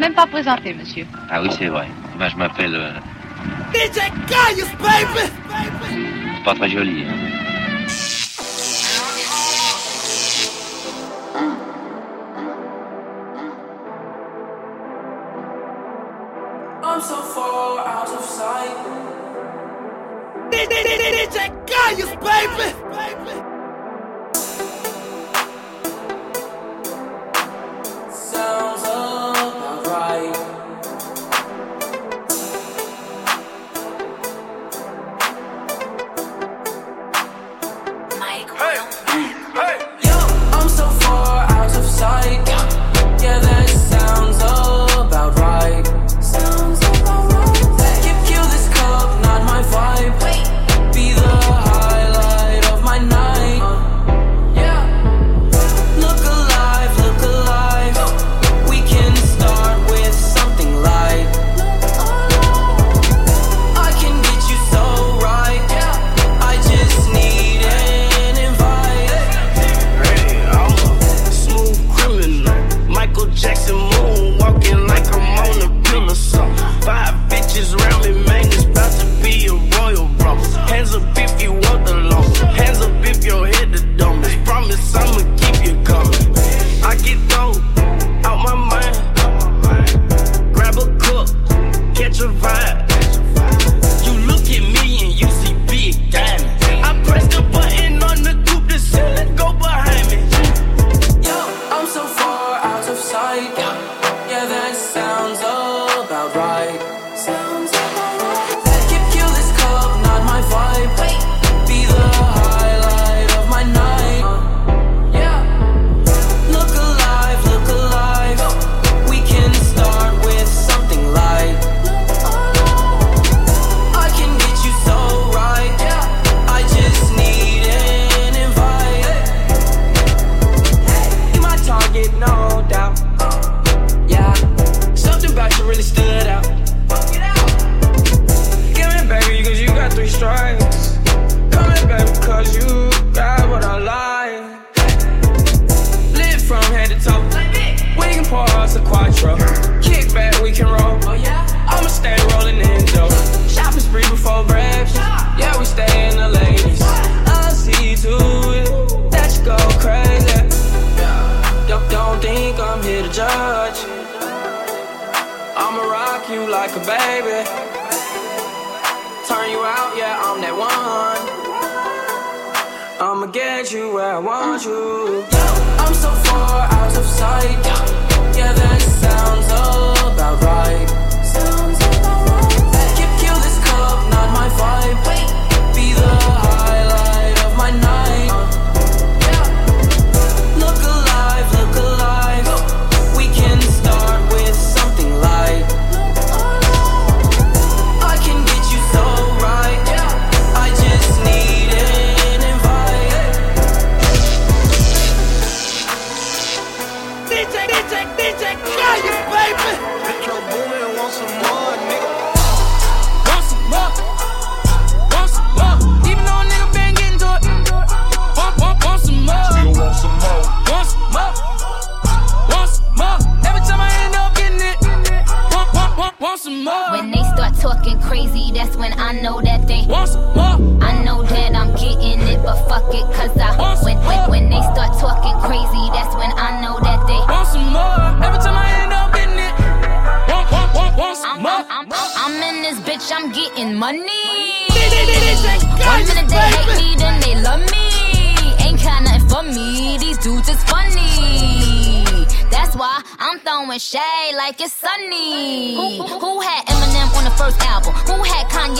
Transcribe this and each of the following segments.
Même pas présenté, monsieur. Ah oui, c'est vrai. Moi, je m'appelle... Euh... DJ Caius, baby! C'est pas très joli, hein. I'm so. DJ baby!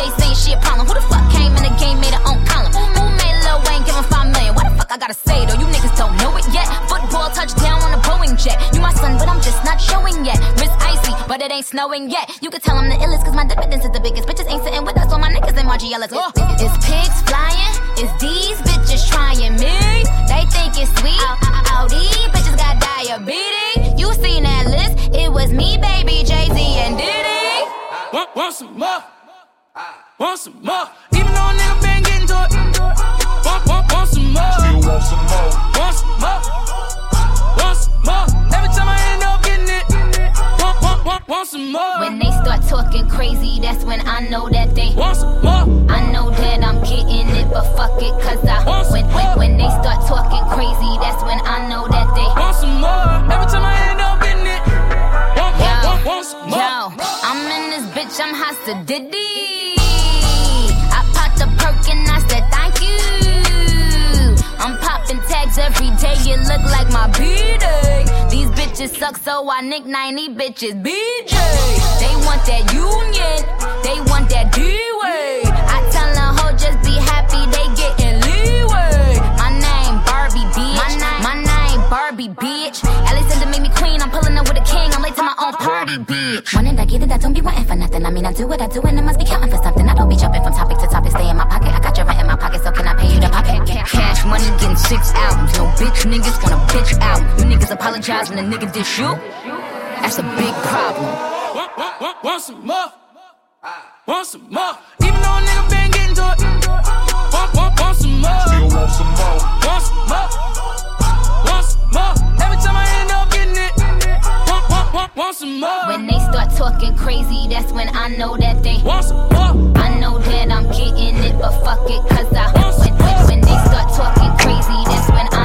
Jay saying she shit problem. Who the fuck came in the game, made her own column? Who made Lil Wayne give him five million? Why the fuck I gotta say though? You niggas don't know it yet. Football touchdown on a Boeing jet. You my son, but I'm just not showing yet. Wrist icy, but it ain't snowing yet. You can tell I'm the illest, cause my dependence is the biggest. Bitches ain't sitting with us, all my niggas in Margiela's. Oh. It's pigs flying, it's these bitches trying me. They think it's sweet. Oh, oh, oh. All these bitches got diabetes. You seen that list? It was me, baby, Jay Z, and Diddy. Want, want some more? Want some more? Even though a nigga been getting to it. Want, want, want some more? Still want some more. Want some more? Want some more? Every time I end up getting it. Want, want, want, want some more? When they start talking crazy, that's when I know that they want some more. I know that I'm getting it, but fuck it, cause I want some when, more. when, when they start talking crazy, that's when I know that they want some more. Every time I end up some more. Yo, I'm in this bitch, I'm hostile Diddy. I popped a perk and I said thank you. I'm popping tags every day, you look like my B-Day. These bitches suck, so I nickname these bitches BJ. They want that union, they want that D-Way. I tell them, ho, just be happy, they getting leeway. My name Barbie, bitch. My name, my name Barbie, bitch. I'm late to party, bitch. Wanted I get it, I don't be wanting for nothing. I mean, I do what I do, and I must be counting for something. I don't be jumping from topic to topic, stay in my pocket. I got your rent in my pocket, so can I pay you to pop it? Cash money, getting six albums. No bitch niggas want a bitch album. You niggas apologize when a nigga dish you. That's a big problem. Want, want, want, want some more. Ah. Want some more. Even though a nigga been getting to it. Want, want, want some more. Still want some more. Want some more. Want, want, want some more. When they start talking crazy, that's when I know that they. Want some more. I know that I'm getting it, but fuck it, cause I. When, when, when they start talking crazy, that's when I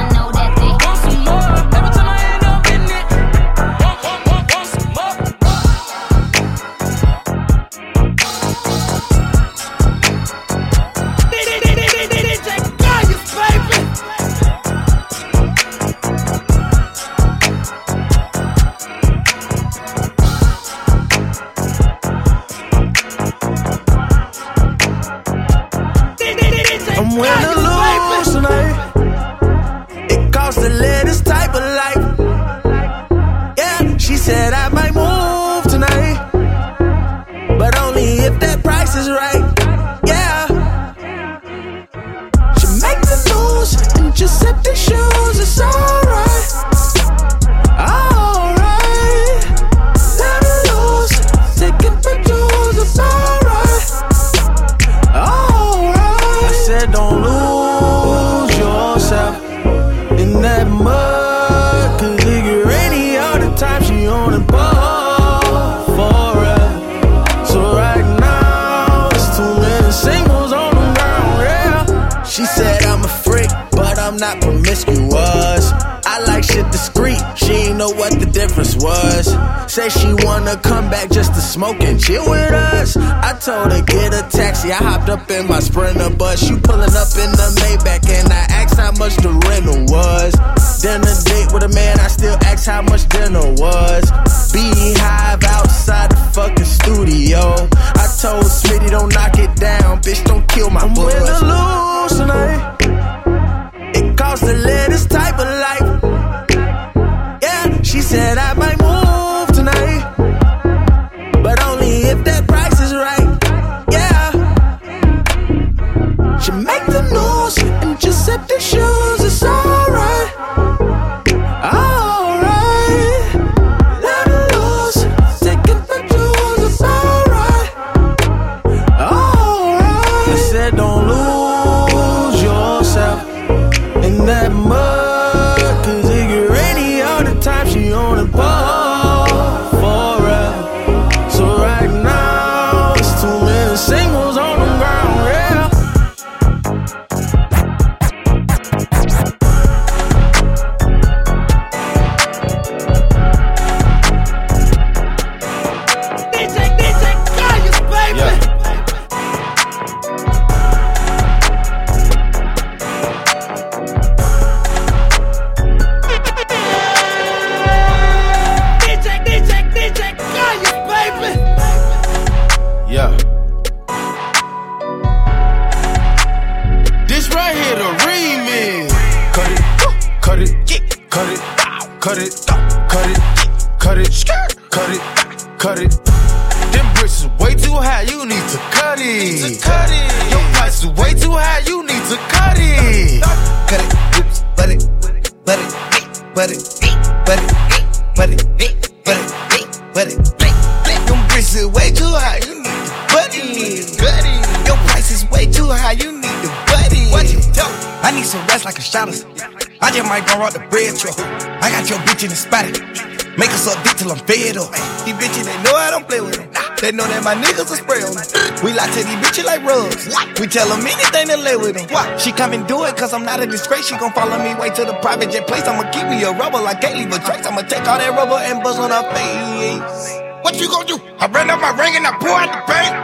tell them anything to lay with them. Why? She come and do it cause I'm not a disgrace. She gon' follow me way to the private jet place. I'ma keep me a rubber like can't leave a trace. I'ma take all that rubber and buzz on her face. What you gon' do? I ran up my ring and I pour out the paint.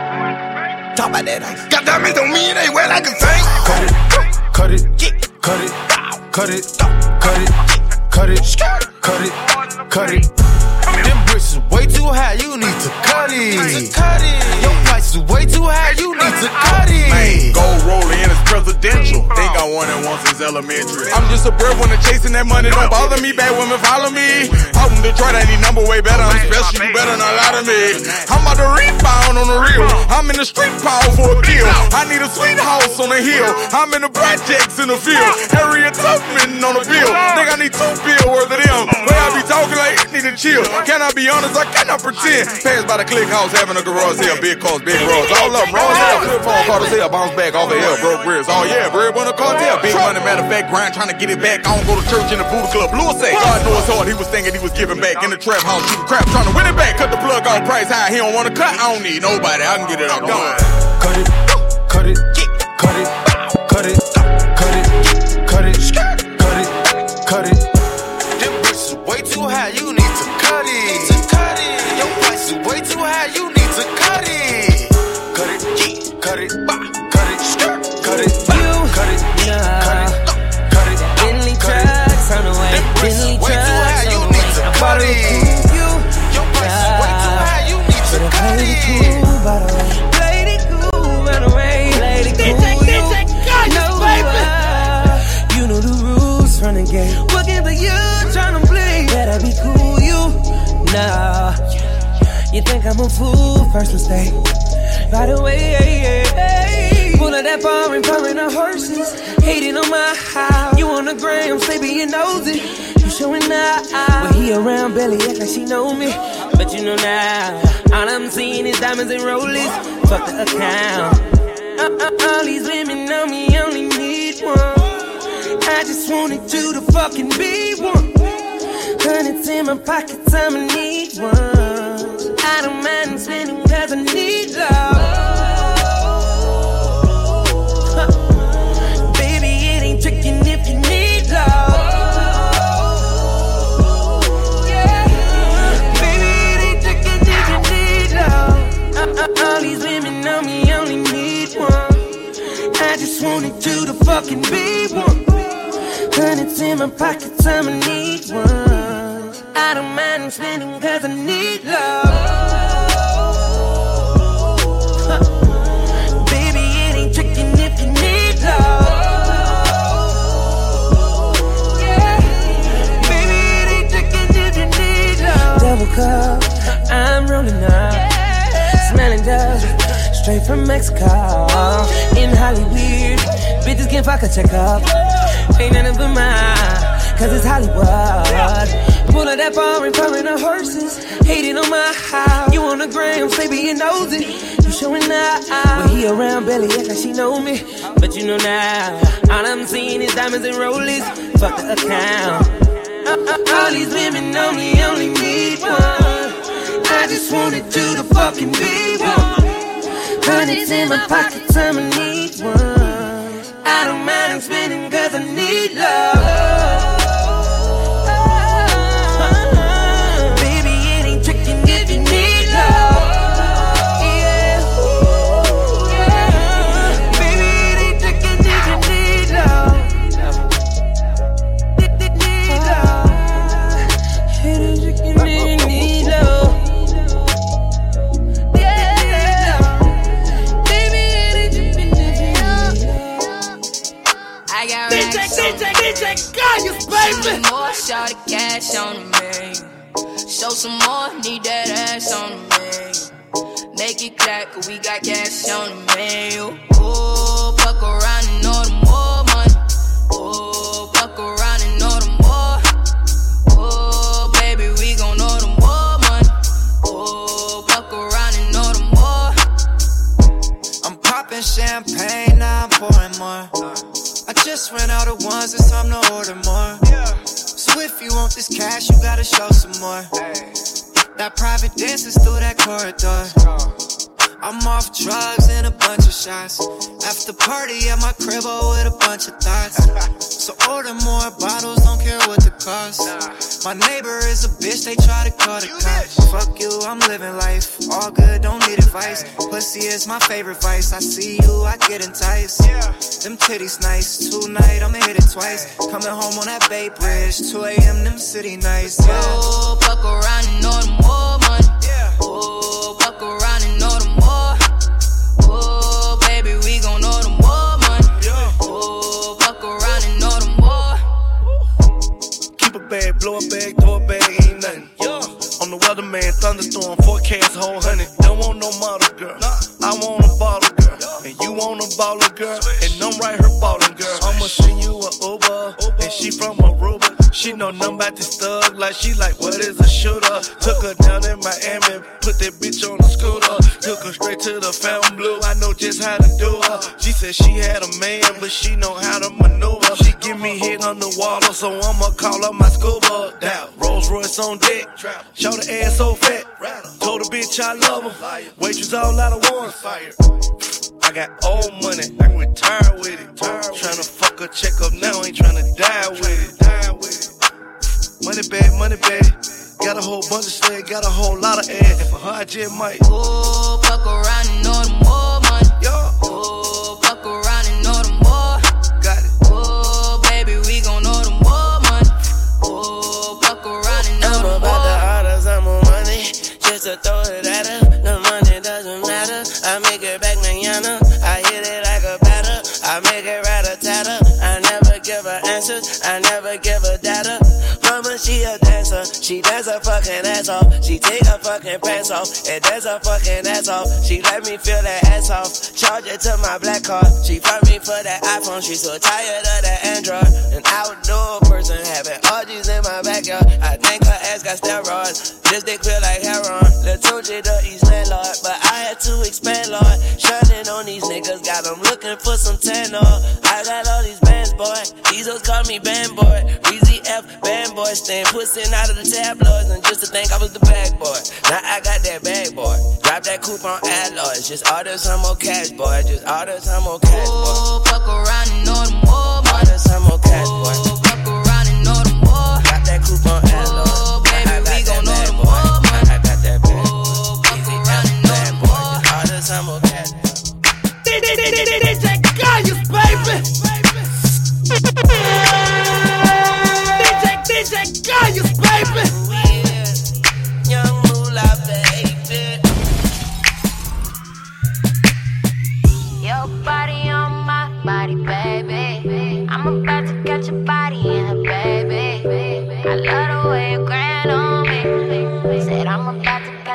Talk about that ice. Got diamonds on me and they wet like a saint. Cut it, cut it, cut it, cut it, face chasing that money. Don't bother me, bad women follow me. Out in Detroit, I need number way better. I'm special, you better not lie to me. I'm about to rebound on the real. I'm in the street power for a deal. I need a sweet house on the hill. I'm in the projects in the field. Harriet Tubman on the bill. Think I need two bill worth of them. Way I be talking like need to chill. Can I be honest? I cannot pretend. Pass by the click house, having a garage sale, big cars, big roads. All them, wrong hell, flip phone, call hell, bounce back off the hell, broke ribs. Oh yeah, bread on the cartel. Big money, matter of fact, grind, trying to get it back. I don't go to church in the Buddha Club. Lewis say, God knows hard, he was thinking he was giving back. In the trap house, shooting crap, trying to win it back. Cut the plug off, price high, he don't want to cut. I don't need nobody, I can get it all done. Cut it, cut it, cut it, cut it, cut it, Think I'm a fool? First mistake. By the way, full of that bar and pouring the horses. Hating on my house. You on the gram, stay being nosy. You showing out. When he around, Belly act like she know me. But you know now, all I'm seeing is diamonds and rollies. Fuck the account. Uh, uh, all these women know me, only need one. I just wanted you to fucking be one. Hundreds in my pockets, I'ma need one. I don't mind spending cause I need love. Baby, it ain't if you need love. Baby, it ain't tricking if you need love. Uh, uh, all these women know me, only need one. I just you to the fucking be one. Hundreds in my pockets, I'ma need one. I don't mind spending cause I need love. Straight from Mexico. In Hollywood, bitches can fuck check up. Ain't of them mine, cause it's Hollywood. Pull up that bar and pouring the horses. Hating on my house. You on the gram, stay being nosy. You showing out. When he around, belly act like she know me. But you know now, all I'm seeing is diamonds and rollies. Fuck the account. Uh, uh, all these women me, only need one. I just you to fucking be one. Hundreds in my pockets, I'ma need one. I don't mind spending cause I need love. Baby. More, shout the cash on me. Show some more, need that ass on me. Make it clap, cause we got cash on the menu. Oh, fuck around and know the more money. Oh, fuck around and know the more. Oh, baby, we gon' know the more money. Oh, fuck around and know the more. I'm popping champagne, now I'm pouring more. Just ran out of ones, it's time to order more. So if you want this cash, you gotta show some more. That private dance is through that corridor. I'm off drugs and a bunch of shots. After party at my crib oh, with a bunch of thoughts. So order more bottles, don't care what the cost. My neighbor is a bitch, they try to call the cops. Fuck you, I'm living life. All good, don't need advice. Pussy is my favorite vice. I see you, I get enticed. Them titties nice. Tonight I'ma hit it twice. Coming home on that Bay Bridge. 2 a.m. them city nights. Yeah. Fuck around and know the more blow a bag, throw a bag, ain't nothing. I'm the weatherman, thunderstorm, forecast, whole hundred. Don't want no model girl. I want a baller girl. And you want a baller girl. And I'm right here ballin' girl. I'ma send you a Uber. And she from Aruba. She know nothing about this thug. Like she like, what is a shooter? Took her down in Miami. Put that bitch on the scooter. Took her straight to the Fontainebleau. I know just how to do her. She said she had a man, but she know how to maneuver. She give me hit on the water, so I'ma call up my scuba. Down. Rolls Royce on deck. Show the ass so fat. Told the bitch I love her. Waitress all out of one. I got old money, I can retire with it. Tryna fuck a check up now, ain't tryna die with it. Money bag, money bag. Got a whole bunch of sled, got a whole lot of ass. And for her, I just might. Oh, fuck around and know the more money. Oh, fuck around and know the more. Got it. Oh, baby, we gon' know the more money. Oh, fuck around and know I'm the about to more. order some more money just to throw it at her. She dance her fucking ass off. She take her fucking pants off and dance her fucking ass off. She let me feel that ass off. Charge it to my black card. She fuck me for that iPhone. She so tired of that Android. An outdoor person having orgies in my backyard. I think her ass got steroids. This dick feel like heroin. Tunechi the East landlord, but I had to expand, Lord. Shining on these niggas, got them looking for some tan. I got all these bands, boy. These hoes call me band boy. Weezy F, band boy. Stand pussing out of the tabloids, and just to think I was the bag boy. Now I got that bag, boy. Drop that coupon alloys. Just order some more cash, boy. Just order some more cash, boy. Oh, fuck around and know the more money. Order some more cash, boy.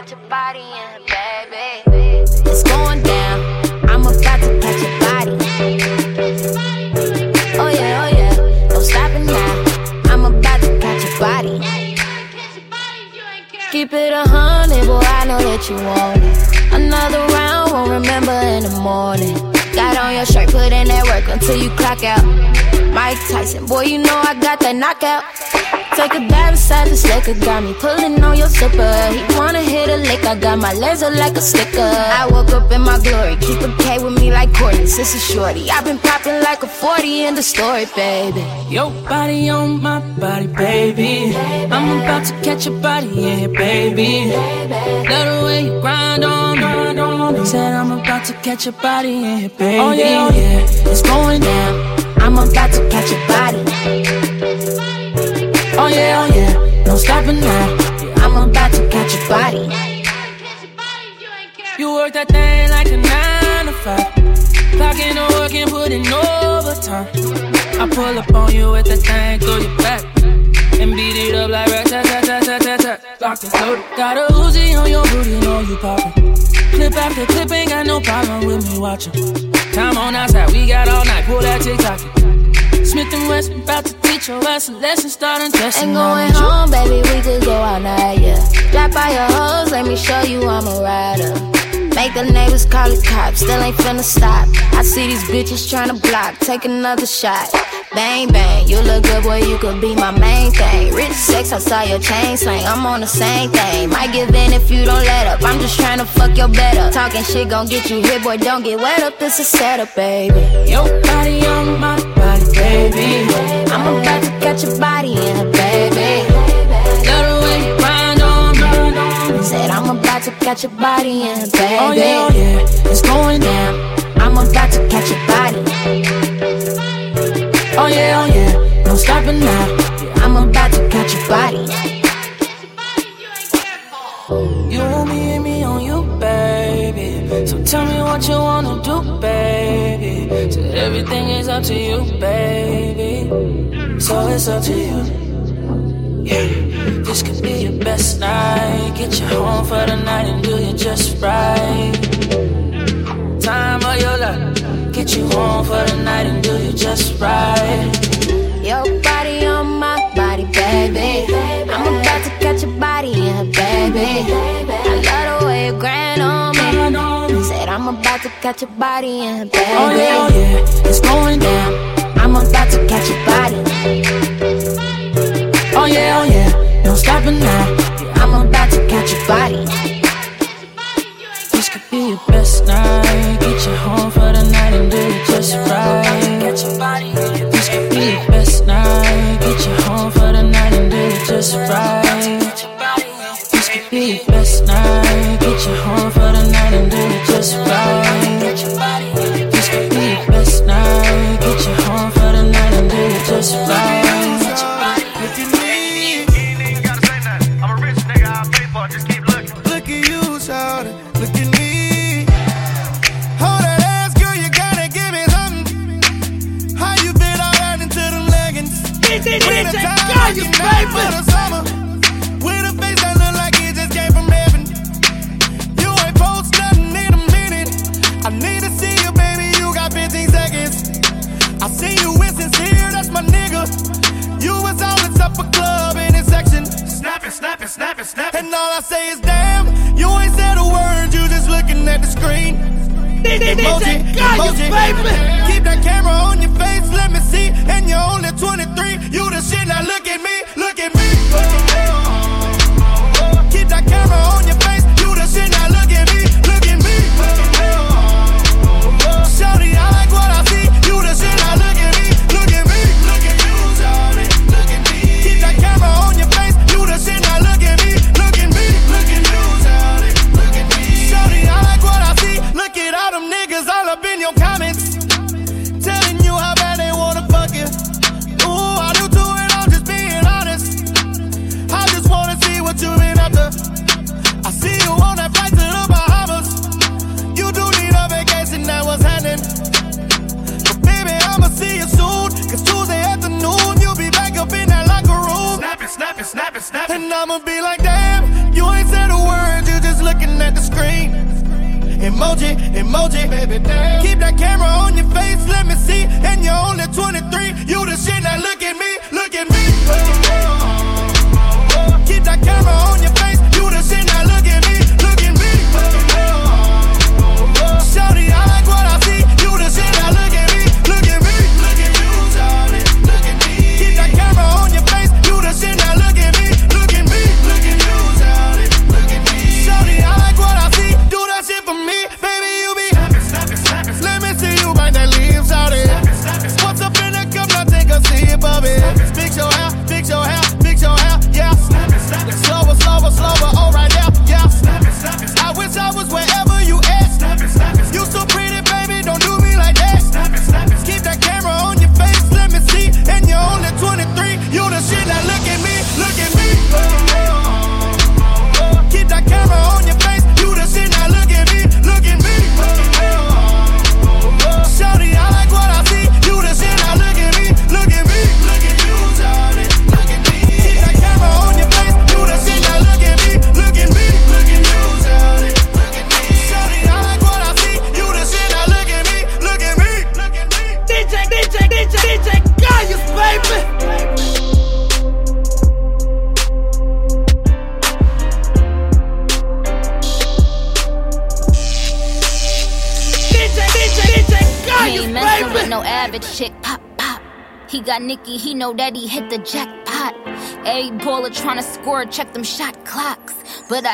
Your body in baby. It's going down. I'm about to catch your body. Oh yeah, oh yeah. Don't stop it now. I'm about to catch your body. Keep it a hundred, boy. I know that you want it. Another round, won't remember in the morning. Got on your shirt, put in that work until you clock out. Mike Tyson, boy, you know I got that knockout. Take a dive inside this liquor, got me pulling on your zipper. He wanna hit a lick, I got my laser like a sticker. I woke up in my glory, keep a K with me like Courtney, sister shorty. i been popping like a 40 in the story, baby. Your body on my body, baby. I'm about to catch your body, yeah, baby. Love the way you grind on, grind on. Said I'm about to catch your body, yeah, baby. Oh yeah, oh yeah, it's going down. I'm about to catch your body. Oh yeah, oh yeah, no stopping now. I'm about to catch your body. You work that thing like a nine to five. Clocking and putting overtime. I pull up on you with that thing through your back. And beat it up like rat tat tat tat tat tat tat. Locked and loaded. Got a Uzi on your booty, know you poppin'. Clip after clip, ain't got no problem with me watching. Time on outside, we got all night. Pull that TikTok. Smith and Wesson about to teach your ass a lesson, starting testing. Ain't going home, baby, we could go all night, yeah. Drop by your hoes, let me show you I'm a rider. Make the neighbors call the cops, still ain't finna stop. I see these bitches tryna block, take another shot. Bang bang, you look good, boy, you could be my main thing. Rich sex, I saw your chain slang, I'm on the same thing. Might give in if you don't let up, I'm just trying to fuck your better. Talking shit gon' get you hit, boy, don't get wet up, it's a setup, baby. Your body on my body, baby. I'm about to catch your body in a baby. Love the way you grind on, grind on. Said I'm about to catch your body in a oh, baby. Oh yeah, oh yeah, it's going down. I'm about to catch your body. Oh yeah, oh yeah, no stopping now. Yeah, I'm about to catch your body. You and me on you, baby. So tell me what you wanna do, baby. So everything is up to you, baby. So it's up to you. Yeah. This could be your best night. Get you home for the night and do you just right. Time of your life get you home for the night and do you just right. Your body on my body, baby. I'm about to catch your body in her, baby. I love the way you grind on me. Said I'm about to catch your body in her, baby. Oh yeah, oh yeah, it's going down. I'm about to catch your body. Oh yeah, oh yeah, no stopping now. I'm about to catch your body. Be your best night. Get you home for the night and do it just right. Get your body This could be your best night. Get you home for the night and do it just right.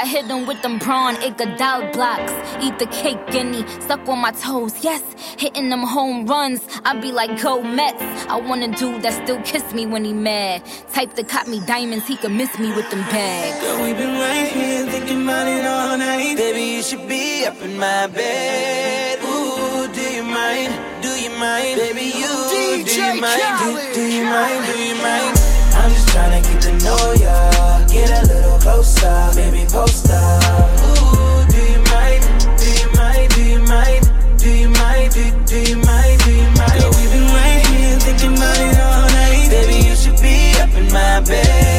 I hit him with them prawn Iguodala blocks. Eat the cake, guinea, suck on my toes, yes. Hitting them home runs, I be like, go Mets. I want a dude that still kiss me when he mad. Type that caught me diamonds, he could miss me with them bags. Girl, we been right here thinking about it all night. Baby, you should be up in my bed. Ooh, do you mind? Do you mind? Baby, you, DJ do you mind? Khaled. Do, do you mind? Do you mind? I'm just tryna get to know ya. Get a little closer, baby, post up. Ooh, do you mind? Do you mind? Do you mind? Do you mind? Do, do you mind? Do you mind? Girl, we've been right here thinking about it all night. Baby, you should be up in my bed.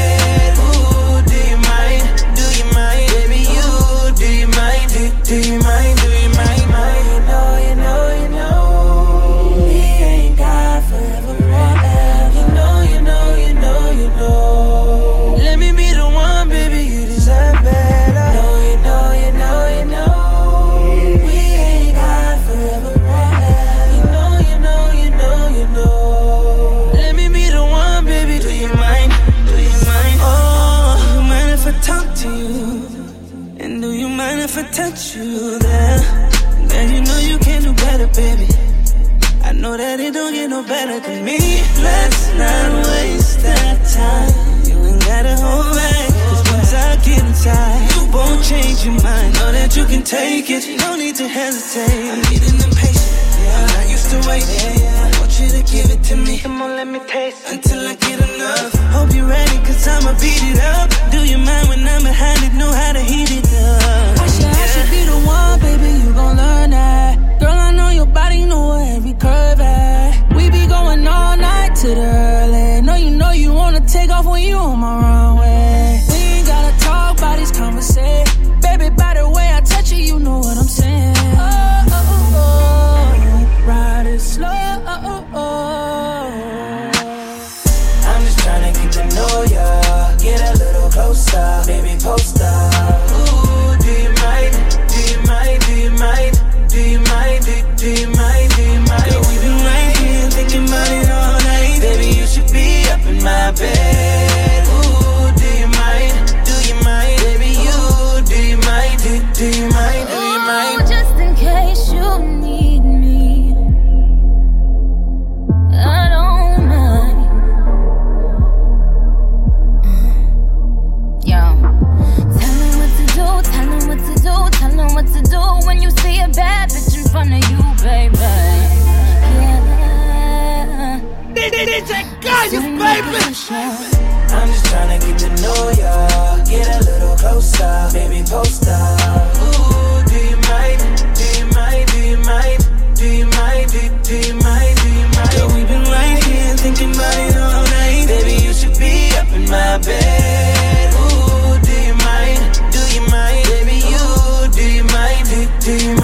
DJ Kayus, baby. I'm just tryna get to know ya. Get a little closer, baby, post up. Ooh, do you mind? Do you mind? Do you mind? Do you mind? Do, do you mind? Do you mind? Girl, we've been right here thinking about it all night. Baby, you should be up in my bed. Ooh, do you mind? Do you mind? Baby, you, do you mind? Do, do you mind?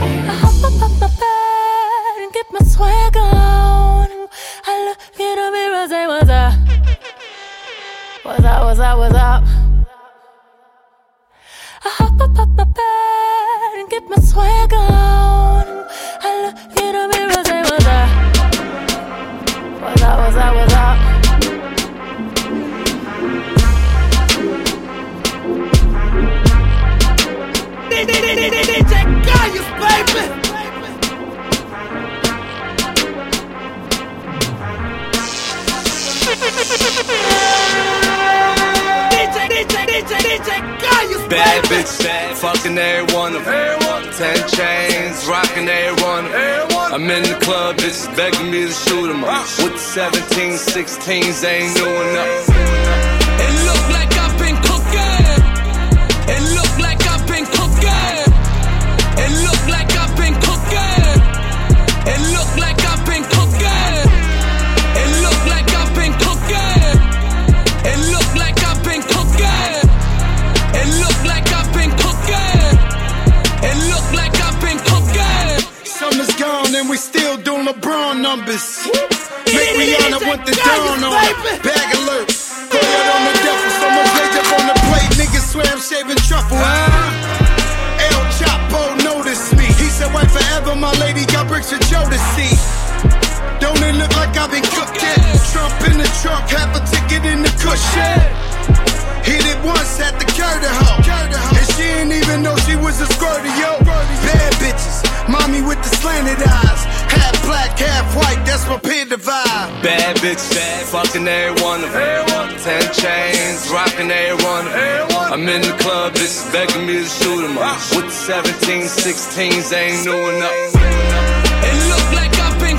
you. I was up. 16s, they ain't doing nothing. Bad, fucking every one them. Ten chains, rocking every one them. I'm in the club, bitches begging me to shoot shoot 'em up. With the 17, 16s, ain't new enough. It look like I've been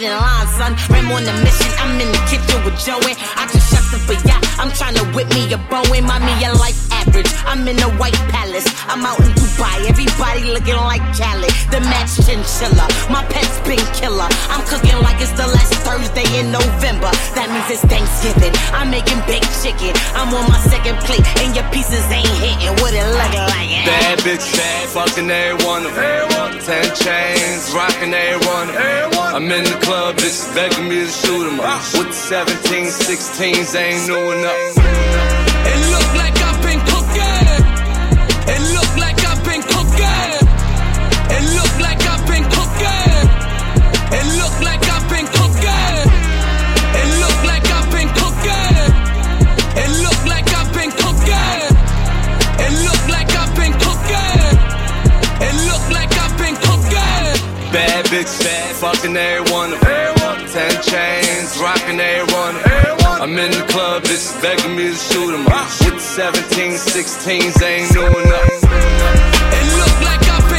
get in line, son. Ram on the mission. I'm in the kitchen with Joey. I just shut up for ya. I'm trying to whip me a Boeing. Mommy, your life average. I'm in the White Palace. I'm out in Dubai. Everybody looking like Cali. The match chinchilla. My pet's been killer. I'm cooking like it's the last Thursday in November. That means it's Thanksgiving. I'm making baked chicken. I'm on my second plate, and your pieces ain't hitting. What it looking like? eh? Bad bitch, bad, fucking every one of them. Ten chains, rocking every one of them. I'm in the club, bitches begging me to shoot 'em up. With the 17, 16s, ain't new enough. Six fat, fucking everyone. Ten chains, rocking a one. I'm in the club, bitches begging me to shoot 'em. With the 17, 16s, ain't doing nothing. It look like I'm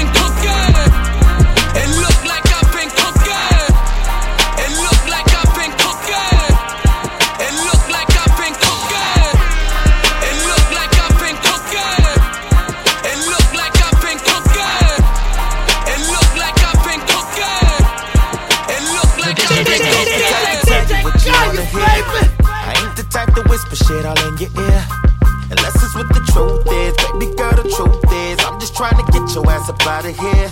shit all in your ear. Unless it's what the truth is. Baby girl, the truth is. I'm just trying to get your ass up out of here.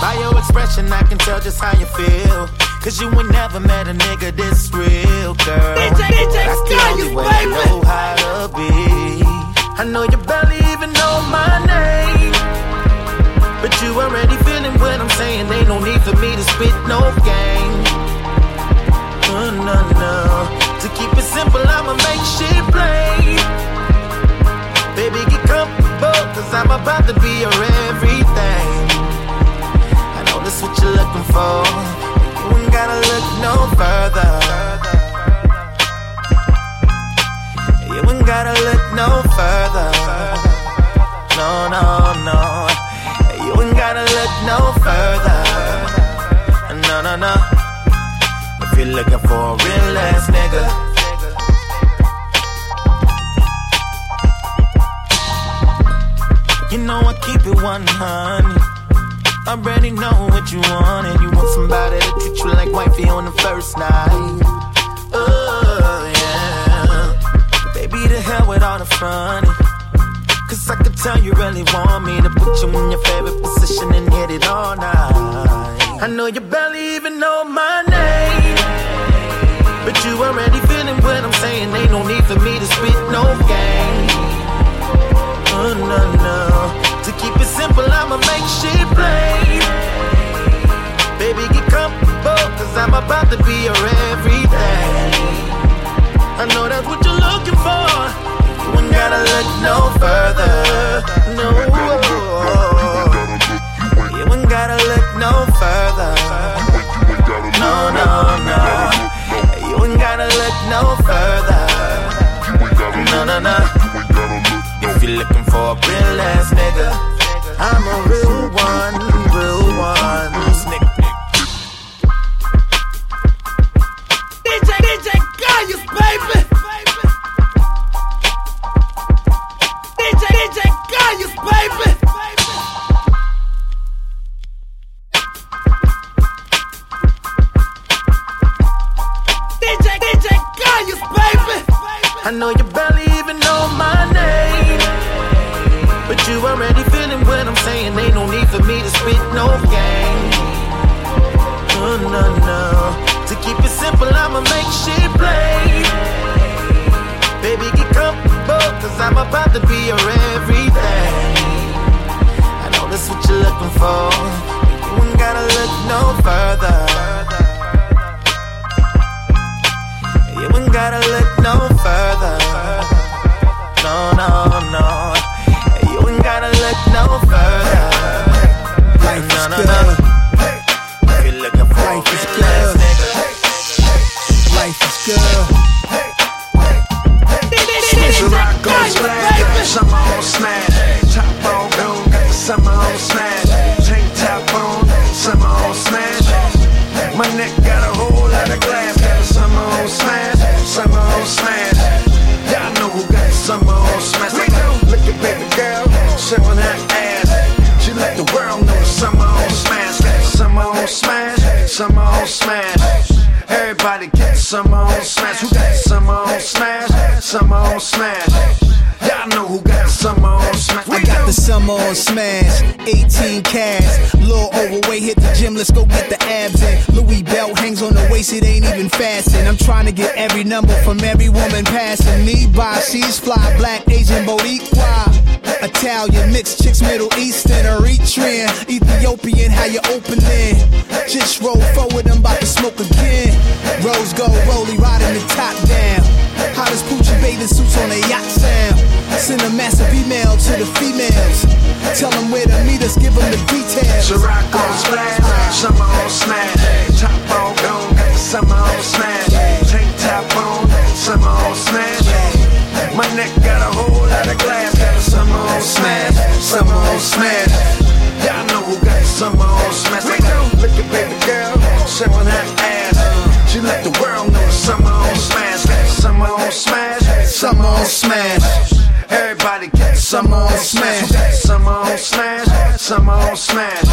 By your expression, I can tell just how you feel. Cause you ain't never met a nigga this real, girl. DJ, DJ, That's the only you way I know how to be. I know you barely even know my name. But you already feeling what I'm saying. Ain't no need for me to spit no game. Oh, no, no. To keep it simple, I'ma make shit plain. Baby, get comfortable, cause I'm about to be your everything. I know that's what you're looking for. You ain't gotta look no further. You ain't gotta look no further. No, no, no. You ain't gotta look no further. No, no, no you're looking for a real ass nigga. You know I keep it 100. Already know what you want, and you want somebody to treat you like wifey on the first night. Oh, yeah. Baby, to hell with all the fronting. Cause I can tell you really want me to put you in your favorite position and hit it all night. I know you barely even know my name. But you already feeling what I'm saying. Ain't no need for me to spit no game. Oh, no, no. To keep it simple, I'ma make shit plain. Baby, get comfortable, cause I'm about to be your everything. I know that's what you're looking for. You ain't gotta look no further. No. You ain't gotta look no further. No, no, gotta look no further. No, no, no. If you're looking for a real ass nigga, I'm a real one, real one. Nigga. DJ, DJ Kayus, baby. On smash, tank top on, summer on smash. My neck got a whole lot of glass, got the summer on smash, summer on smash. Y'all know who got the summer on smash. We know, look at baby girl, showing her ass. She let the world know summer on smash, summer on smash, summer on smash. Everybody get summer on smash, summer on smash, summer on smash.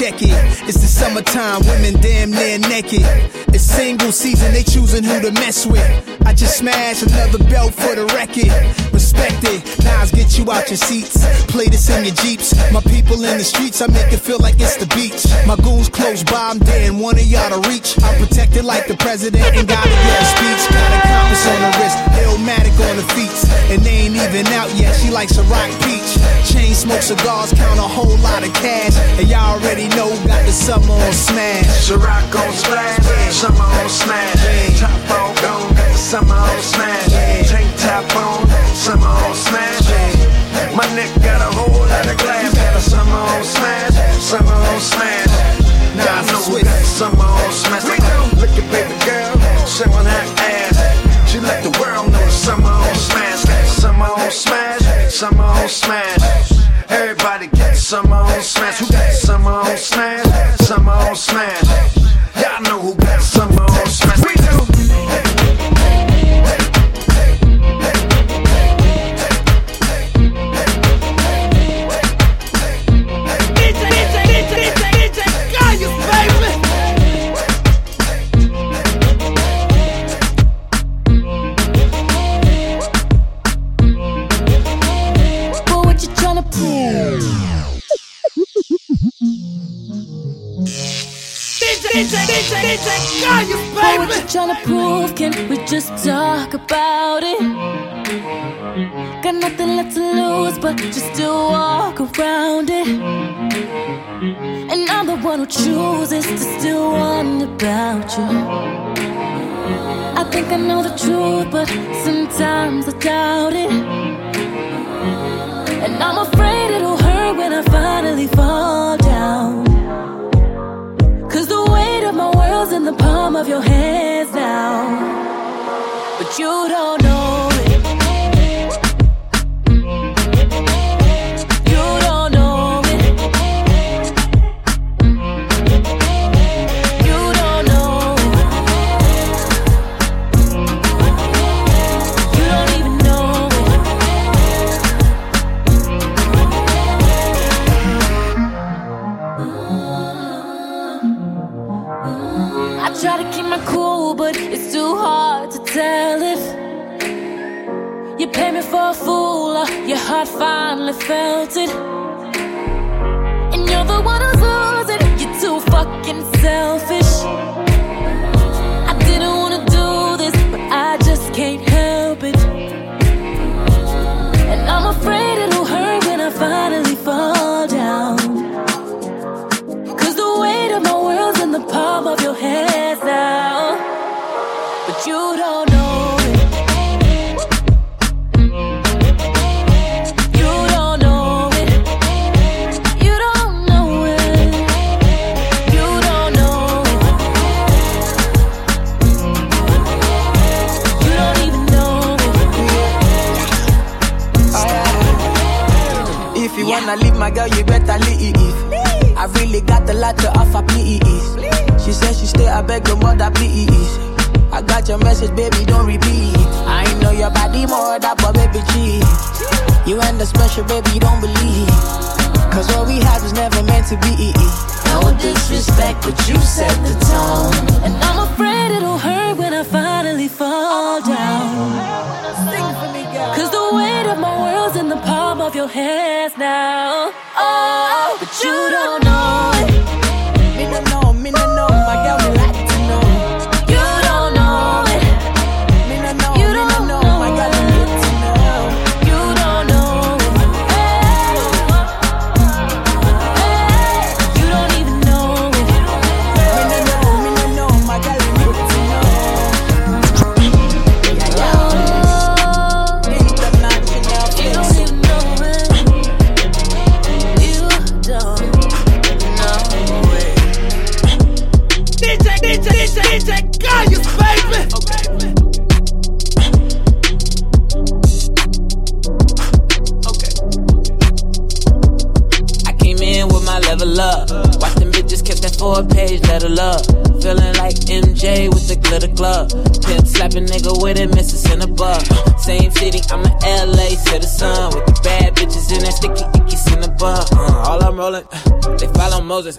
Check it. It's the summertime, women damn near naked. It's single season, they choosing who to mess with. I just smashed another belt for the record. Respect it, Nas get you out your seats. Play this in your jeeps. My people in the streets, I make it feel like it's the beach. My goons close by, I'm and one of y'all to reach. I'm protected like the president, and get a speech. Got a compass on the wrist, Illmatic on the feet. And they ain't even out yet, she likes a rock peach. Chain smoke cigars, count a whole lot of cash. And y'all already know, got the summer on smash. Ciroc on splash, summer on smash, top on gone, summer on smash, tank top on, summer on smash. My neck got a whole lot of glass, the summer on smash, summer on smash. Y'all know who got summer on smash. We look at baby girl, showing her ass. She let the world know the summer on smash, summer on smash, summer on smash. smash. Everybody got summer on smash. Who got smash? Summer on smash. DJ, DJ, DJ, DJ, Kayus, But what baby. you tryna prove? Can we just talk about it? Got nothing left to lose, but just to walk around it. And I'm the one who chooses to still wonder about you. I think I know the truth, but sometimes I doubt it. And I'm afraid it'll hurt when I finally fall the palm of your hands now. But you don't know pay me for a fool or your heart finally felt it. And you're the one who's losing, you're too fucking selfish. My girl, you better leave. I really got a lot to offer, please. She said she stay, I beg your mother, please. I got your message, baby, don't repeat. I know your body more than but baby cheat. You and the special, baby, don't believe. Cause what we have is never meant to be. No disrespect, but you set the tone. And I'm afraid it'll hurt when I finally fall down. Cause the weight of my world's in the palm of your hands now. But you don't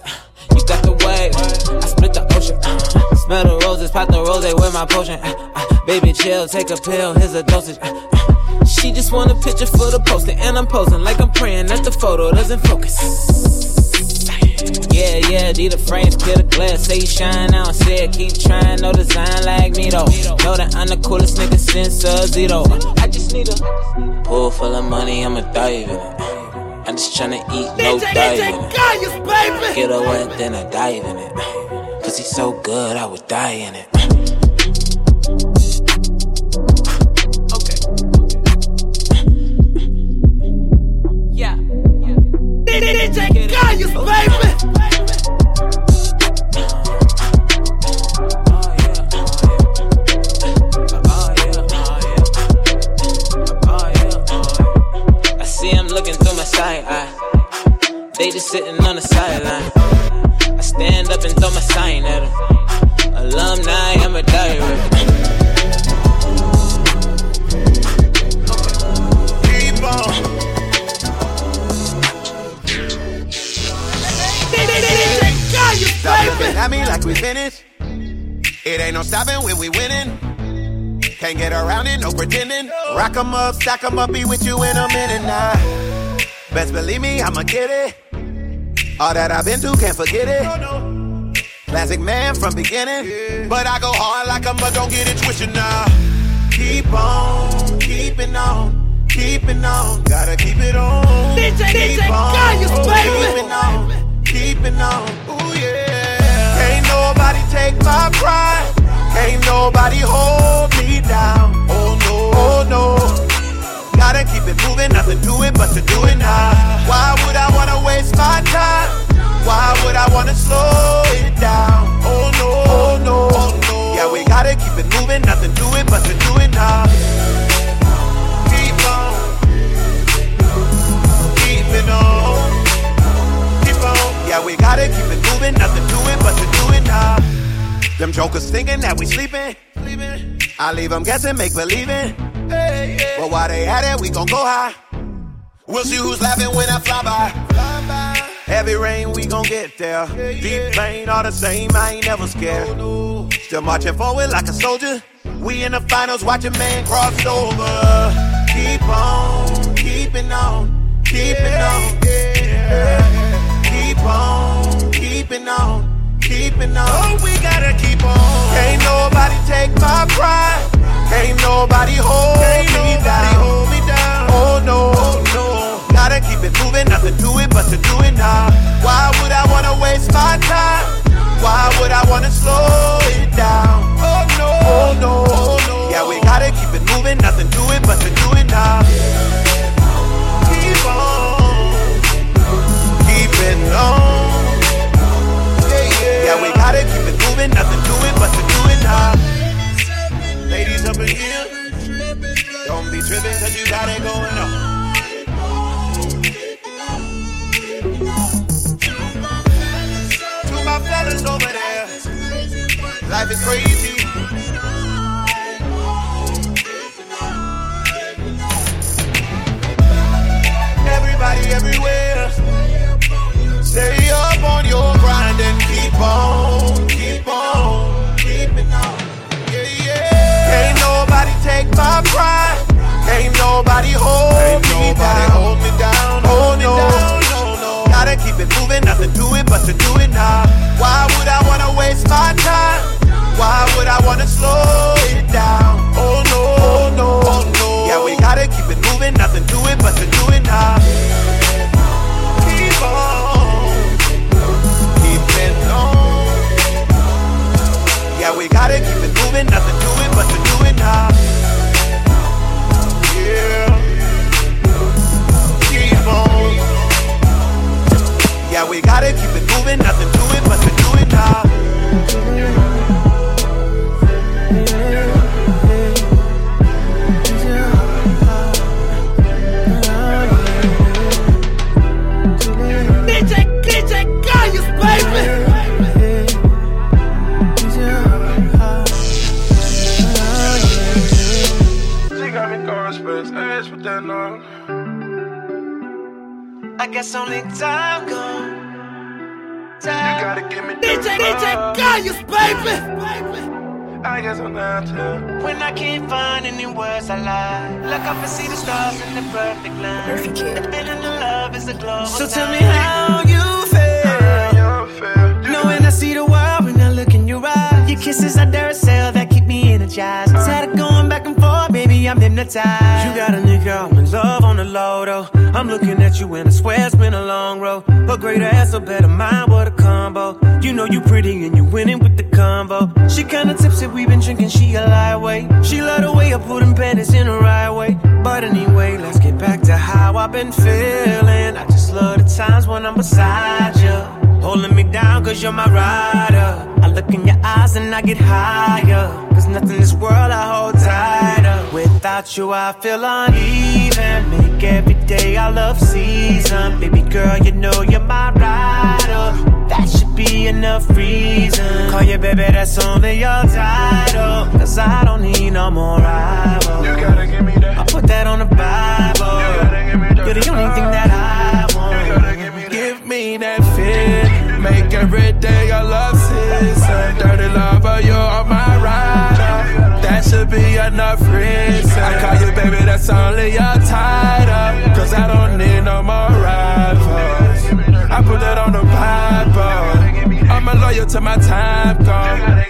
follow Moses. Uh, you got the wave, I split the ocean. Uh, smell the roses, pop the rose with my potion. Uh, baby, chill, take a pill, here's a dosage. She just want a picture for the poster, and I'm posing like I'm praying that the photo doesn't focus. Yeah, yeah, D the frames, clear the glass, say you shine out, said keep trying, no design like me though. Know that I'm the coolest nigga since Sub Zero. I just need a pool full of money, I'ma dive in it. I'm just tryna eat, no DJ. DJ, Kayus, baby. Get wet, then I dive in it. Pussy so good, I would die in it. Sitting on the sideline. I stand up and throw my sign at them. Alumni, I'm a on. Stop looking at me like we finished. It ain't no stopping when we winning. Can't get around it, no pretending. Rock 'em up, stack 'em up, be with you in a minute now. Best believe me, I'ma get it. All that I've been through, can't forget it. Classic man from beginning. But I go hard like a mug, don't get it twisted now. Keep on, keeping on, keeping on. Gotta keep it on. DJ, keep DJ on, Kayus, baby. Keeping on, keeping on. Ooh, yeah. Can't nobody take my pride. Can't nobody hold me down. Oh no, oh no. Gotta keep it moving, nothing to it but to do it now. Why would I wanna waste my time? Why would I wanna slow it down? Oh no, oh no, oh no. Yeah, we gotta keep it moving, nothing to it but to do it now. Keep on, keep it on, keep on. Yeah, we gotta keep it moving, nothing to it but to do it now. Them jokers thinking that we sleeping. I leave them guessing, make believing. But while they at it, we gon' go high. We'll see who's laughing when I fly by. Heavy rain, we gon' get there. Deep pain, all the same, I ain't never scared. Still marching forward like a soldier. We in the finals, watching man cross over. Keep on, keeping on, keeping on. Keep on, keeping on, keeping on. Oh, we gotta keep on. Can't nobody take my pride. Can't nobody hold Can't me nobody down. Hold me down. Oh no, oh no. Gotta keep it moving, nothing to it but to do it now. Why would I wanna waste my time? Why would I wanna slow it down? Oh no, oh no, oh no. Baby, You got a nigga, I'm in love on the low though. I'm looking at you and I swear it's been a long road. A great ass, a better mind, what a combo. You know you pretty and you winning with the combo. She kinda tipsy, we been drinking, she a lightweight. She love the way I put them panties in the right way. But anyway, let's get back to how I've been feeling. I just love the times when I'm beside you. Holding me down cause you're my rider. I look eyes and I get higher. Cause nothing in this world I hold tighter. Without you, I feel uneven. Make every day our love season. Baby girl, you know you're my rider. That should be enough reason. Call you baby, that's only your title. Cause I don't need no more rivals. You gotta give me that. I put that on the Bible. You gotta give me that. You're the only thing that I want. You gotta give me that. Give me that fit. Make every day a love season. Dirty lover, you're my rider. That should be enough reason. I call you baby, that's only your title. Cause I don't need no more rivals. I put that on the Bible. I'm a loyal to my time, gone.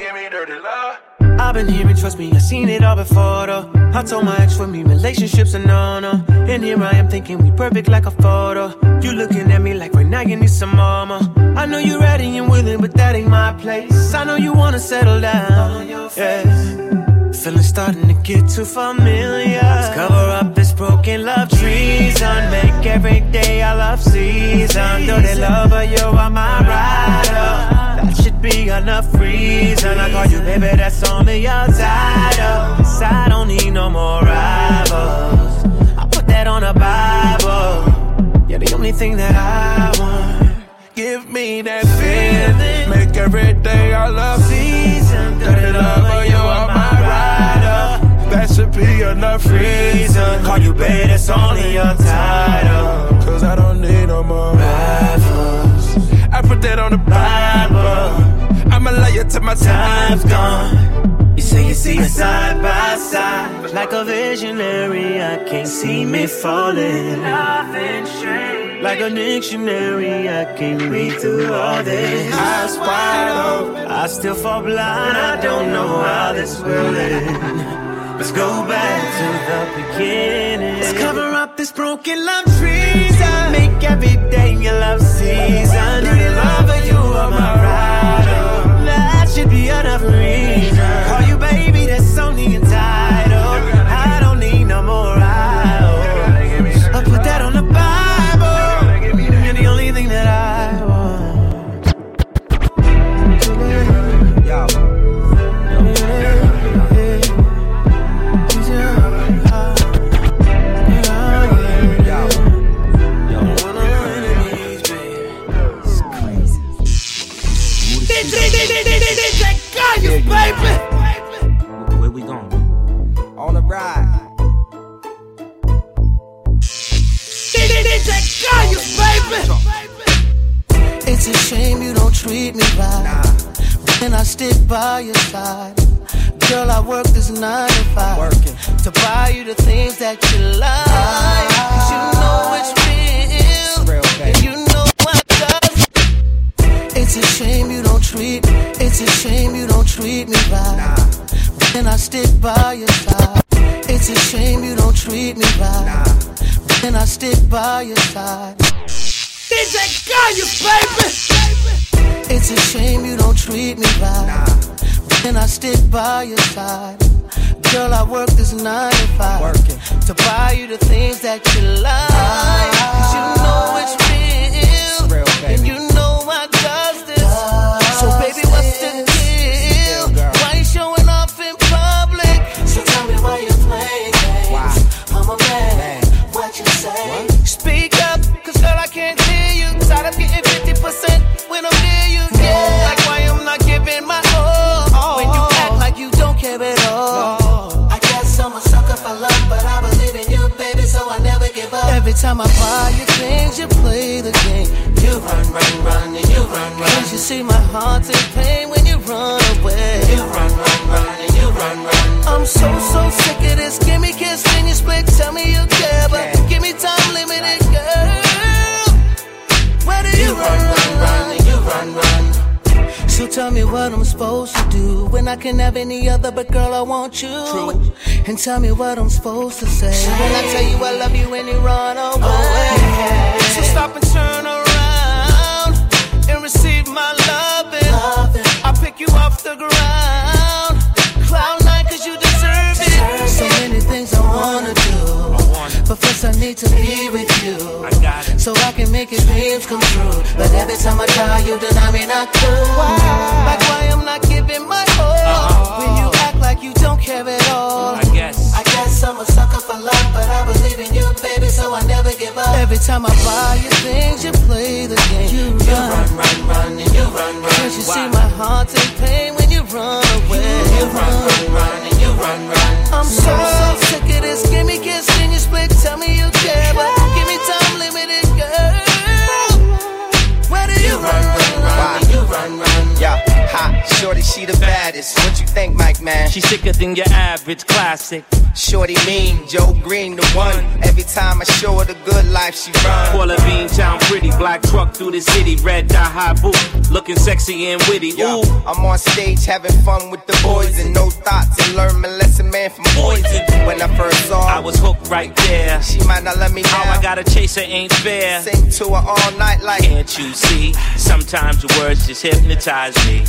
I've been here and trust me, I've seen it all before though. I told my ex for me, relationships are no no. And here I am thinking we perfect like a photo. You looking at me like right now you need some mama. I know you're ready and willing, but that ain't my place. I know you wanna settle down. Yeah. Feeling starting to get too familiar. Let's cover up this broken love treason. Make every day our love season. Though they love her, you are my rider. Should be enough reason. I call you baby, that's only your title. Cause I don't need no more rivals. I put that on the Bible. You're the only thing that I want. Give me that feeling. Make every day our love season. Dirty lover, you are my rider. That should be enough reason. Call you baby, that's only your title. Cause I don't need no more rivals. I put that on the Bible. To my Time's gone. You say you see us side by side. Like a visionary, I can't see me falling. Like a dictionary, I can't read through all this. Eyes wide open. I still fall blind, I don't know how this will end. Let's go back to the beginning. Let's cover up this broken love treason. Make every day your love season. Dirty lover, you are my rider. Should be enough reason. Call you baby, that's only entitled. I baby. It's a shame you don't treat me right. When I stick by your side. Girl, I work this nine to five to buy you the things that you like. 'Cause you know it's real, and you know what does. It's a shame you don't treat. It's a shame you don't treat me right. When I stick by your side. It's a shame you don't treat me right. When I stick by your side. DJ Kayus, baby. It's a shame you don't treat me right. When I stick by your side. Girl, I work this nine to five to buy you the things that you like. 'Cause you know it's real, and you know I you. And tell me what I'm supposed to say when I tell you I love you and you run away. So stop and turn around and receive my loving. I pick you off the ground, cloud nine, cause you deserve it. So many things I wanna do, but first I need to be with you. So I can make your dreams come true. But every time I try, you deny me not cool. Like why I'm not giving my so I never give up. Every time I buy you things, you play the game. You, you run, run, run, and you run, run. Can't you see my heart's in pain when you run away? You run, run, run, and you run, run. I'm so, so sick of this. Give me kiss, then you split. Tell me Shorty, she the baddest. What you think, Mike, man? She sicker than your average classic. Shorty mean, Joe Green the one. Every time I show her the good life, she run. Paula Bean, town pretty, black truck through the city, red dye high boot, looking sexy and witty. Yo, I'm on stage having fun with the boys and no thoughts and learn my lesson, man, from poison. When I first saw her, I was hooked right there. She might not let me down. How I gotta chase her ain't fair. Sing to her all night like. Can't you see? Sometimes the words just hypnotize me.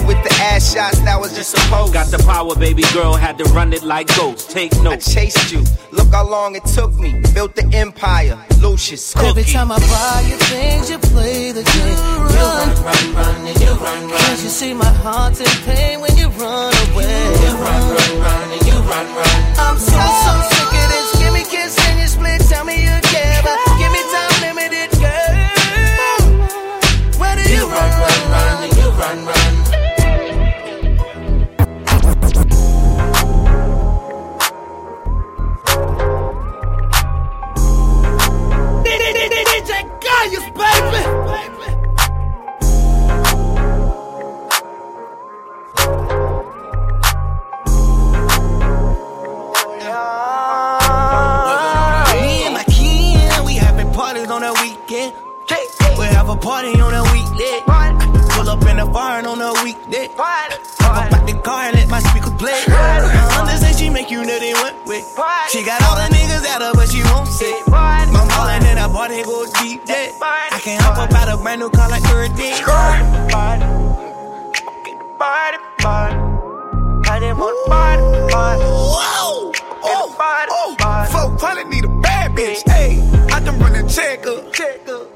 Felisa with the ass shots, that was just a pose. Got the power, baby girl, had to run it like ghosts. Take notes. I chased you. Look how long it took me. Built the empire. Lucius. Cookie. Every time I buy you things, you play the game. You run, run, run, and you run, run. Can't you see my heart's in pain when you run away? You run, run, run, and you run, run. I'm so, so sick of this. Give me kiss and you split. Tell me you Baby. Me and my we having parties on the weekend. We have a party on the weekday. Up in the barn on the weekday. Hop up the car and let my speaker play. My say she make you nutty one way. She got all the niggas at her, but she won't say. My ballin' in the party go deep day. I can't hop up out a brand new car like every day. Party, party, party. I didn't want to party, party. Whoa! Oh, oh, folk probably need a bad bitch. Hey, I can run a check up.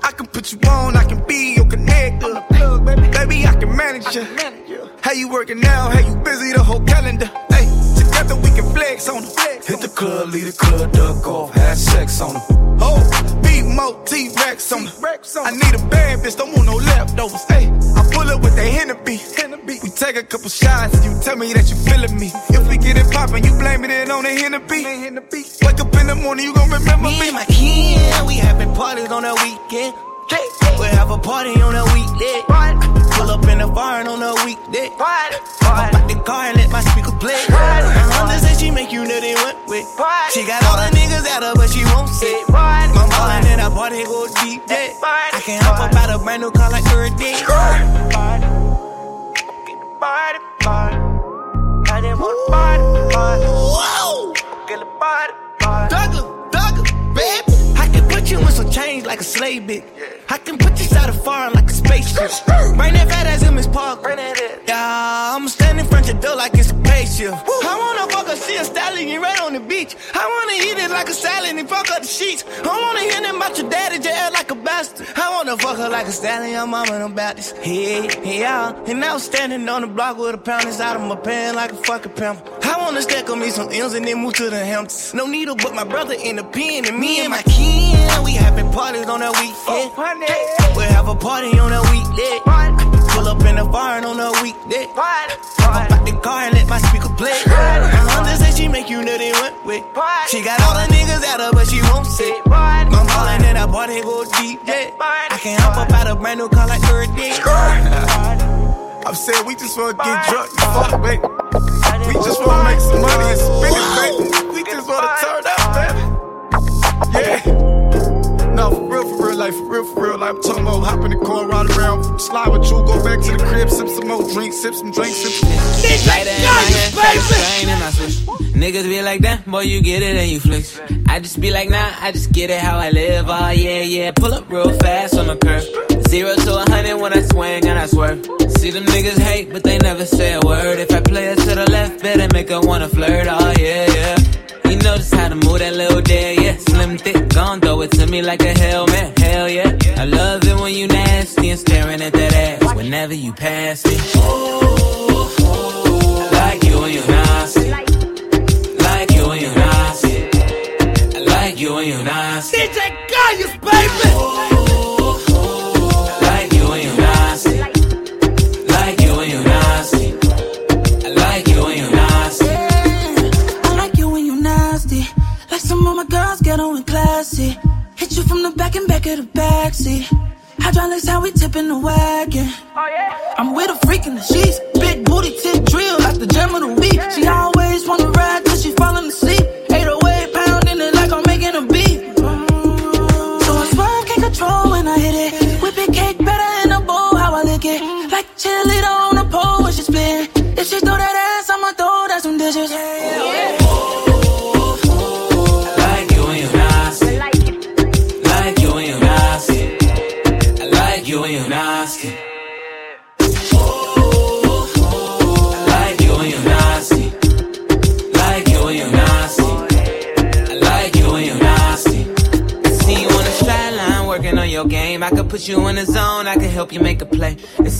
I can put you on, I can be your connector. Baby, I can manage you. How you working now? How you busy the whole calendar? Hey, together we can flex on them. Hit the club, leave the club, duck off, have sex on them. Oh, beat mo T-Rex on them. I need a bad bitch, don't want no leftovers. Hey, I pull up with that Hennepy. We take a couple shots and you tell me that you feeling me. If we get it poppin', you blaming it on the Hennepy. Wake up in the morning, you gon' remember me. Me and my kin, we having parties on the weekend. We have a party on a weekday. Pull up in the barn on a weekday. Hop out the car and let my speaker play. My mother say she make you nutty one way. She got all the niggas at her, but she won't say. My ballin' in a party go deep day. I can't hop up out a brand new car like every day. Party, party, party. I didn't want to party, party. Whoa! Get a party, party. You in some change like a slave bitch. I can put you inside a foreign like a spaceship. Bring that fat ass in Miss Park. Yeah, I'ma stand in front your door like it's a spaceship. I wanna fuck her, see a stallion right on the beach. I wanna eat it like a salad and fuck up the sheets. I wanna hear them about your daddy jail like a bastard. I wanna fuck her like a stallion, I'm mama, I'm Baptist. Hey, hey, yeah. And I was standing on the block with a pound inside of my pants like a fucking pimp. I wanna stack on me some M's and then move to the Hamptons. No needle, but my brother in the pen and me and my kin. We having parties on the weekend. We'll have a party on the weekday. Pull up in the barn on the weekday. Hop out the car and let my speaker play. My mother say she make you nutty one way. She got all the niggas at her, but she won't say. My ballin' in a party go deep, yeah. I can't hop up out a brand new car like every day. I'm saying we just wanna get drunk, you fuck, baby. We just wanna make some money and spend it, baby. We just wanna turn up, real, for real. Like I'm talking about hop in the car, ride around, slide with you, go back to the crib, sip some more drinks, sip some drinks, sip some. Light it in my hand, pack a strain in my switch. Niggas be like that, boy, you get it and you flex. I just be like, nah, I just get it how I live. Oh, yeah, yeah. Pull up real fast on the curb. Zero to a hundred when I swing and I swerve. See them niggas hate, but they never say a word. If I play it to the left, better make her wanna flirt. Oh, yeah, yeah. You notice how to move that little deal, yeah. Slim thick, gon' throw it to me like a helmet, hell yeah. I love it when you nasty and staring at that ass whenever you pass me. Ooh, like you and your nasty, like you and your nasty, like you and your nasty. DJ Kayus, baby. Backseat. Hydraulics, how we tipping the wagon. Oh, yeah. I'm with a freak in the sheets.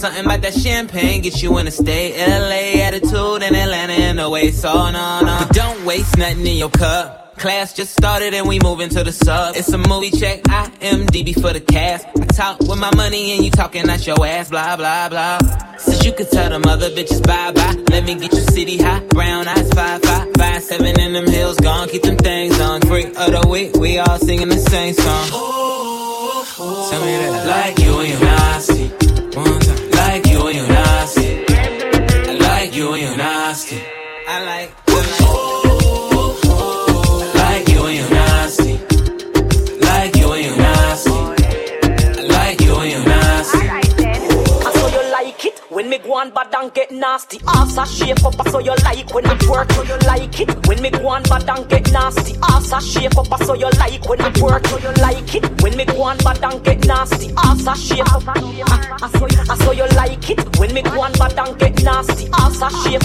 Something about that champagne get you in a state. LA attitude and Atlanta in the way. So no no. But don't waste nothing in your cup. Class just started and we moving to the sub. It's a movie check. I am DB for the cast. I talk with my money and you talking at your ass. Blah blah blah. Since you could tell them other bitches bye bye. Let me get you city high. Brown eyes five five five seven in them hills gone. Keep them things on. Freak of the week. We all singing the same song. Tell me that. Like you when you nasty. One go on bad and get nasty. Ass a shape up, I saw you like when it work. So you like it when me go on bad and get nasty. Ass a shape up, I saw you like when it work. So you like it when me go on bad and get nasty. Ass a shape up, I, I saw you, I saw you like it when me go on bad and get nasty. Ass a shape.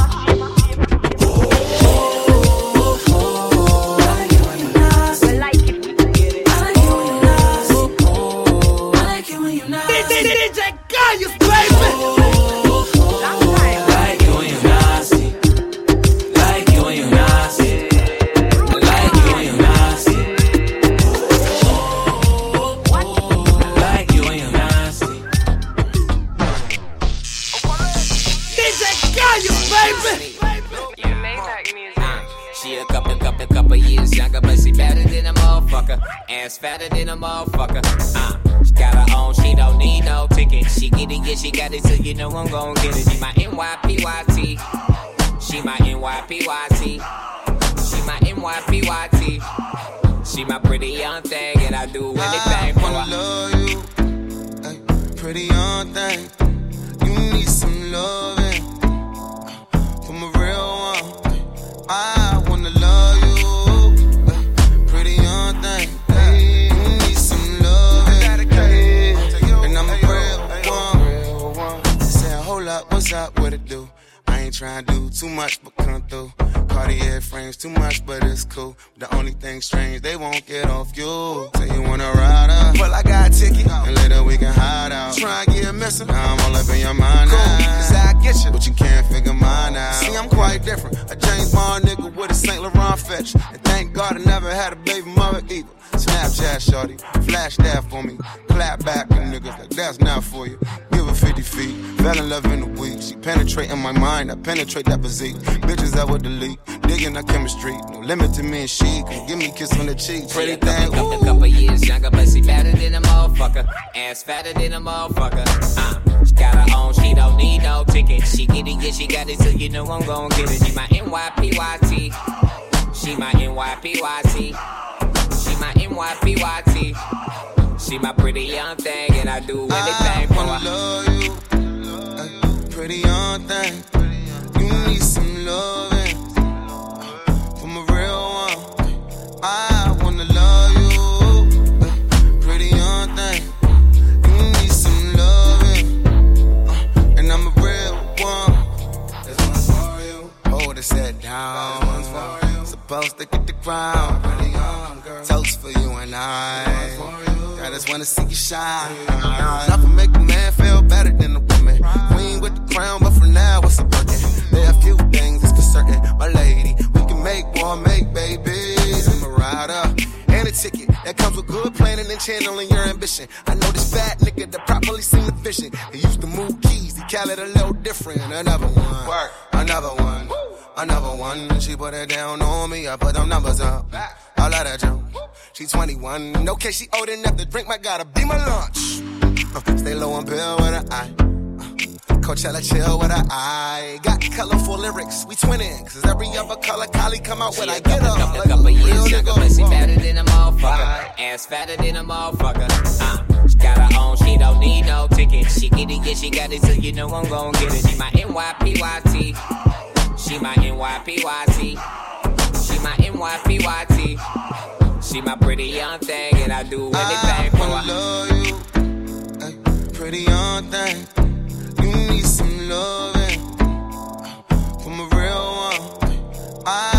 Penetrate that physique. Bitches I would delete, digging our chemistry. No limit to me and she, can give me a kiss on the cheek. Pretty thing, Couple, couple, couple years younger, but she better than a motherfucker. Ass fatter than a motherfucker. Uh, she got her own, she don't need no ticket. She get it, yeah, she got it, so you know I'm gon' get it. She my NYPYT. She my NYPYT. She my NYPYT. She my pretty young thing, and I do anything for wanna her. love you, pretty young thing. The girl. Toast for you and I. I just wanna see you shine. Not for make a man feel better than a woman. Queen with the crown, but for now it's a working. There are few things that's for certain, my lady. We can make one, make babies. I'm a rider and a ticket that comes with good planning and channeling your ambition. I know this fat nigga that properly seem efficient. He used to move Khaled a little different. Another one. Another one. Another one. She put it down on me. I put them numbers up. All of that jump. She 21. Okay, she old enough to drink. My gotta be my lunch. Uh, stay low on bill with an eye. Coachella chill with an eye. Got colorful lyrics, we twinning. Cause every other color Kylie come out when I get up. Couple, couple years younger, but she better than a motherfucker. Ass fatter than a motherfucker. Uh, got her own, she don't need no ticket. She get it, yeah, she got it, so you know I'm gon' get it. She my NYPYT. She my NYPYT. She my NYPYT. She my pretty young thing, and I do anything for I her. love you, pretty young thing. You need some loving from a real one. I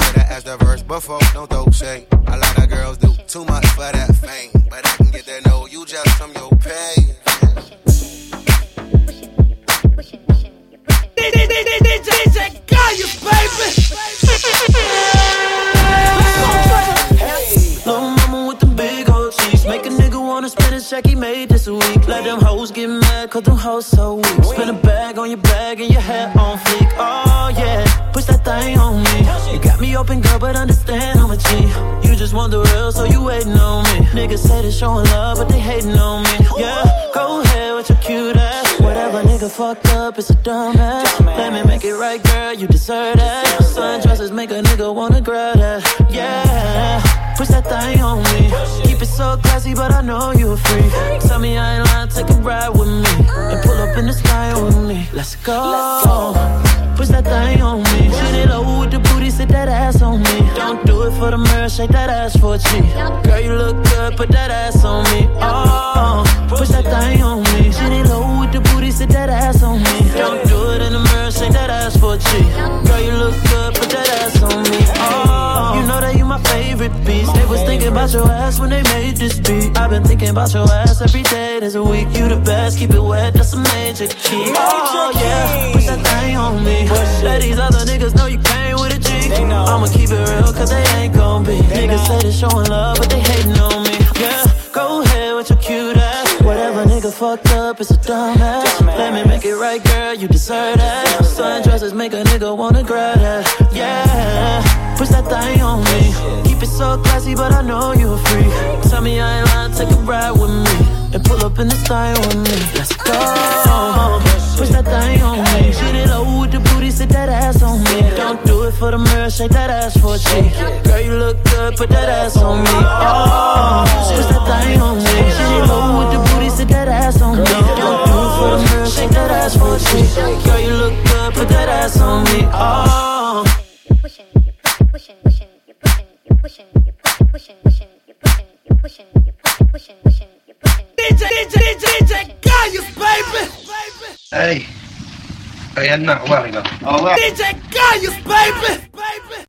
your name? I should've asked the verse before. Don't throw shade. A lot of girls do too much for that fame, but I can get that no you just from your pay. DJ Kayus, Little check he made this week. Let them hoes get mad, cause them hoes so weak. Spin a bag on your bag and your hair on fleek. Oh yeah, push that thing on me. You got me open, girl, but understand I'm a G. You just want the real, so you waiting on me. Niggas say they showing love, but they hating on me. Yeah, go ahead with your cute ass. Whatever nigga fucked up, it's a dumb ass. Let me make it right, girl, you deserve that. Sundresses make a nigga wanna grab that. Yeah, push that thing on me. Keep it so classy, but I know you a freak. Tell me I ain't lying, take a ride with me. And pull up in the sky with me. Let's go. Push that thing on me. Shoot it low with the booty, sit that ass on me. Don't do it for the mirror, shake that ass for a cheek. Girl, you look good, put that ass on me. Oh, push that thing on me. Shoot it low with the booty, sit that ass on me. Don't do it in the mirror, shake that ass for a cheek. Girl, you look good, put that ass on me. Oh, favorite piece. They was thinking about your ass when they made this beat. I've been thinking about your ass every day. There's a week, you the best. Keep it wet, that's a major key. Oh yeah, push that thing on me. Let these other niggas know you came with a G. I'ma keep it real, cause they ain't gon' be. Niggas say they showing love, but they hating on me. Yeah, go ahead with your cute ass. Whatever nigga fucked up, it's a dumb ass. Let me make it right, girl, you deserve that. Sundresses make a nigga wanna grab that. Yeah, push that thing on me. Keep it so classy, but I know you a freak. Tell me I ain't lying, take a ride with me. And pull up in the style with me. Let's go. Push that thing on me. Shit it low with the booty, sit that ass on me. Don't do it for the mirror, shake that ass for a. Girl, you look good, put that ass on me. Oh, push that thing on me. Shit it low with the booty, sit that ass on me. Don't do it for the mirror, shake that ass for a. Girl, you look good, put that ass on me. Oh. DJ, DJ, DJ Kayus, baby. Hey. Hey, I'm not. Oh, well. DJ Kayus, baby.